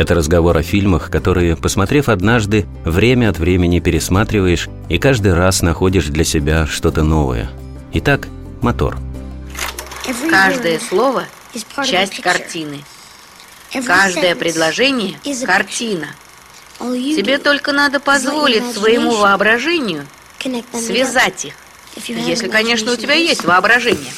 это разговор о фильмах, которые, посмотрев однажды, время от времени пересматриваешь и каждый раз находишь для себя что-то новое. Итак, мотор. Каждое слово – часть картины. Каждое предложение – картина. Тебе только надо позволить своему воображению связать их, если, конечно, у тебя есть воображение.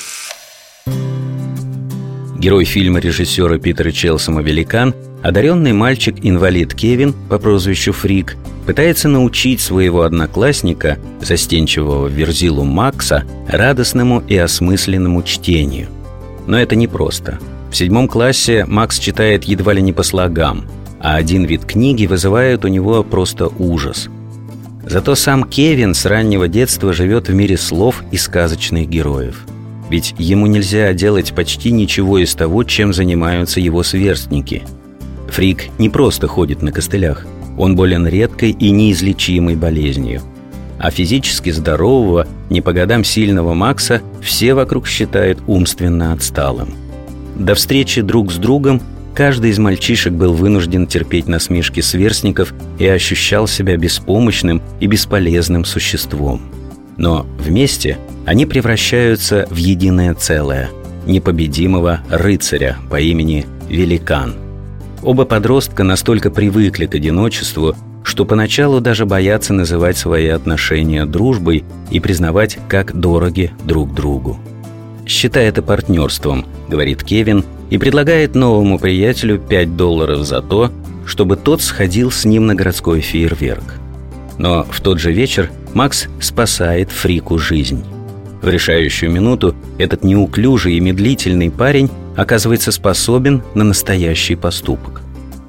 Герой фильма режиссера Питера Челсома «Великан» Одаренный мальчик-инвалид Кевин по прозвищу Фрик пытается научить своего одноклассника, застенчивого Верзилу Макса, радостному и осмысленному чтению. Но это непросто. В седьмом классе Макс читает едва ли не по слогам, а один вид книги вызывает у него просто ужас. Зато сам Кевин с раннего детства живет в мире слов и сказочных героев. Ведь ему нельзя делать почти ничего из того, чем занимаются его сверстники – Фрик не просто ходит на костылях, он болен редкой и неизлечимой болезнью. А физически здорового, не по годам сильного Макса все вокруг считают умственно отсталым. До встречи друг с другом каждый из мальчишек был вынужден терпеть насмешки сверстников и ощущал себя беспомощным и бесполезным существом. Но вместе они превращаются в единое целое – непобедимого рыцаря по имени Великан – Оба подростка настолько привыкли к одиночеству, что поначалу даже боятся называть свои отношения дружбой и признавать, как дороги друг другу. «Считай это партнерством», — говорит Кевин, и предлагает новому приятелю 5 долларов за то, чтобы тот сходил с ним на городской фейерверк. Но в тот же вечер Макс спасает Фрику жизнь. В решающую минуту этот неуклюжий и медлительный парень оказывается способен на настоящий поступок.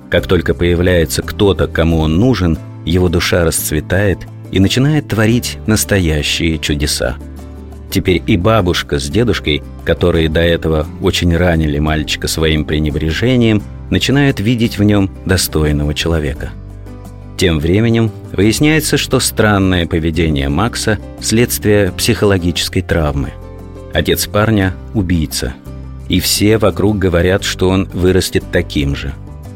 Как только появляется кто-то, кому он нужен, его душа расцветает и начинает творить настоящие чудеса. Теперь и бабушка с дедушкой, которые до этого очень ранили мальчика своим пренебрежением, начинают видеть в нем достойного человека. Тем временем выясняется, что странное поведение Макса – следствие психологической травмы. Отец парня – убийца – и все вокруг говорят, что он вырастет таким же.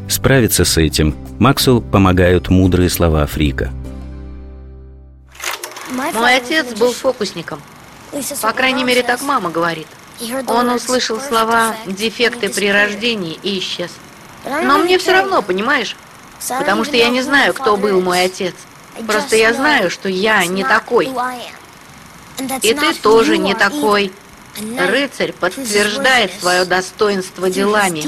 Справиться с этим Максу помогают мудрые слова Фрика. Мой отец был фокусником. По крайней мере, так мама говорит. Он услышал слова «дефекты при рождении» и исчез. Но мне все равно, понимаешь? Потому что я не знаю, кто был мой отец. Просто я знаю, что я не такой. И ты тоже не такой. Рыцарь подтверждает свое достоинство делами.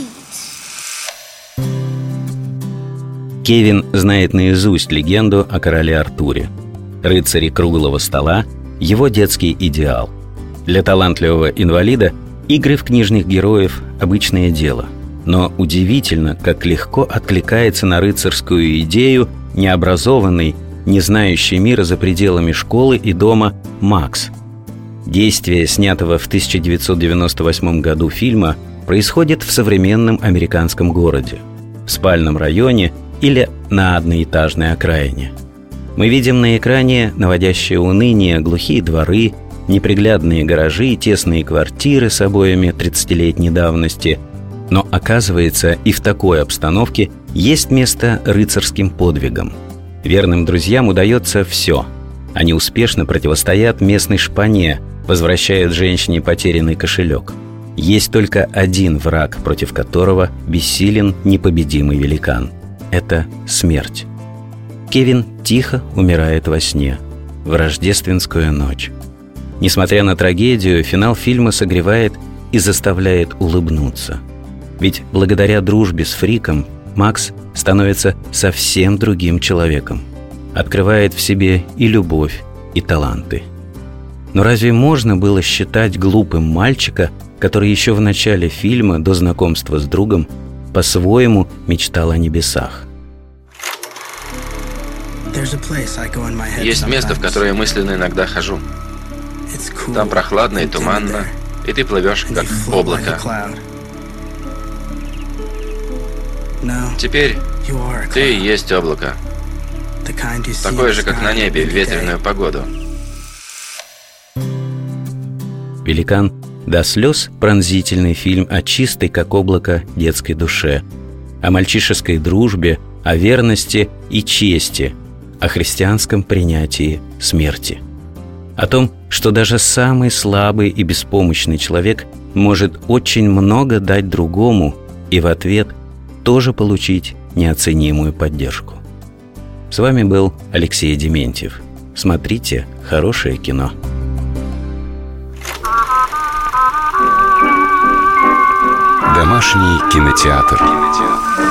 Кевин знает наизусть легенду о короле Артуре. Рыцари круглого стола – его детский идеал. Для талантливого инвалида игры в книжных героев – обычное дело. Но удивительно, как легко откликается на рыцарскую идею необразованный, не знающий мира за пределами школы и дома Макс – Действие снятого в 1998 году фильма происходит в современном американском городе, в спальном районе или на одноэтажной окраине. Мы видим на экране наводящее уныние глухие дворы, неприглядные гаражи, тесные квартиры с обоями 30-летней давности. Но оказывается, и в такой обстановке есть место рыцарским подвигам. Верным друзьям удается все. Они успешно противостоят местной шпане, возвращают женщине потерянный кошелек. Есть только один враг, против которого бессилен непобедимый великан. Это смерть. Кевин тихо умирает во сне, в рождественскую ночь. Несмотря на трагедию, финал фильма согревает и заставляет улыбнуться. Ведь благодаря дружбе с Фриком Макс становится совсем другим человеком. Открывает в себе и любовь, и таланты – но разве можно было считать глупым мальчика, который еще в начале фильма, до знакомства с другом, по-своему мечтал о небесах? Есть место, в которое я мысленно иногда хожу. Там прохладно и туманно, и ты плывешь как облако. Теперь ты и есть облако. Такое же, как на небе в ветреную погоду. «Великан» до слез пронзительный фильм о чистой, как облако, детской душе, о мальчишеской дружбе, о верности и чести, о христианском принятии смерти. О том, что даже самый слабый и беспомощный человек может очень много дать другому и в ответ тоже получить неоценимую поддержку. С вами был Алексей Дементьев. Смотрите хорошее кино. Домашний кинотеатр. кинотеатр.